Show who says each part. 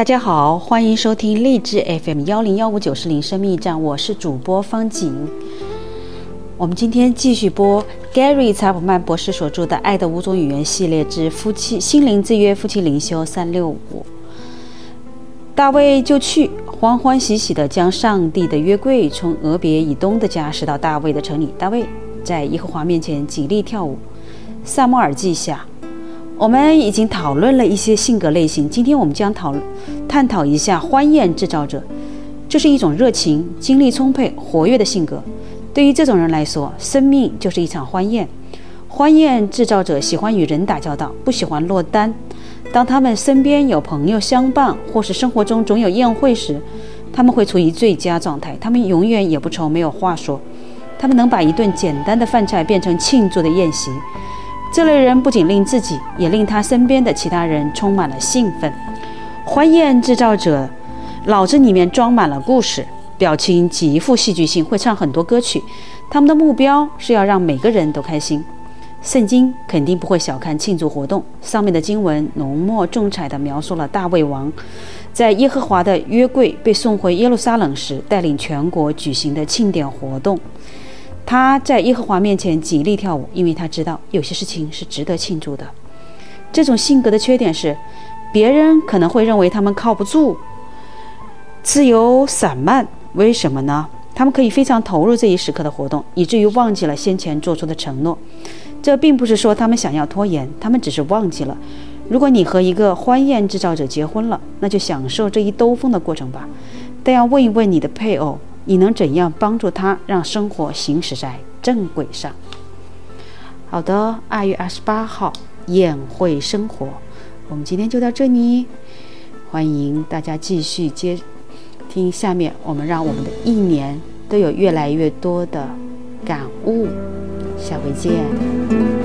Speaker 1: 大家好，欢迎收听励志 FM 幺零幺五九四零生命驿站，我是主播方景。我们今天继续播 Gary 查普曼博士所著的《爱的五种语言》系列之夫妻心灵之约夫妻灵修三六五。大卫就去欢欢喜喜地将上帝的约柜从俄别以东的家驶到大卫的城里。大卫在耶和华面前极力跳舞。萨摩尔记下。我们已经讨论了一些性格类型，今天我们将讨探讨一下欢宴制造者。这是一种热情、精力充沛、活跃的性格。对于这种人来说，生命就是一场欢宴。欢宴制造者喜欢与人打交道，不喜欢落单。当他们身边有朋友相伴，或是生活中总有宴会时，他们会处于最佳状态。他们永远也不愁没有话说。他们能把一顿简单的饭菜变成庆祝的宴席。这类人不仅令自己，也令他身边的其他人充满了兴奋。欢宴制造者脑子里面装满了故事，表情极富戏剧性，会唱很多歌曲。他们的目标是要让每个人都开心。圣经肯定不会小看庆祝活动。上面的经文浓墨重彩地描述了大卫王在耶和华的约柜被送回耶路撒冷时，带领全国举行的庆典活动。他在耶和华面前极力跳舞，因为他知道有些事情是值得庆祝的。这种性格的缺点是，别人可能会认为他们靠不住、自由散漫。为什么呢？他们可以非常投入这一时刻的活动，以至于忘记了先前做出的承诺。这并不是说他们想要拖延，他们只是忘记了。如果你和一个欢宴制造者结婚了，那就享受这一兜风的过程吧。但要问一问你的配偶。你能怎样帮助他，让生活行驶在正轨上？好的，二月二十八号宴会生活，我们今天就到这里，欢迎大家继续接听下面，我们让我们的一年都有越来越多的感悟，下回见。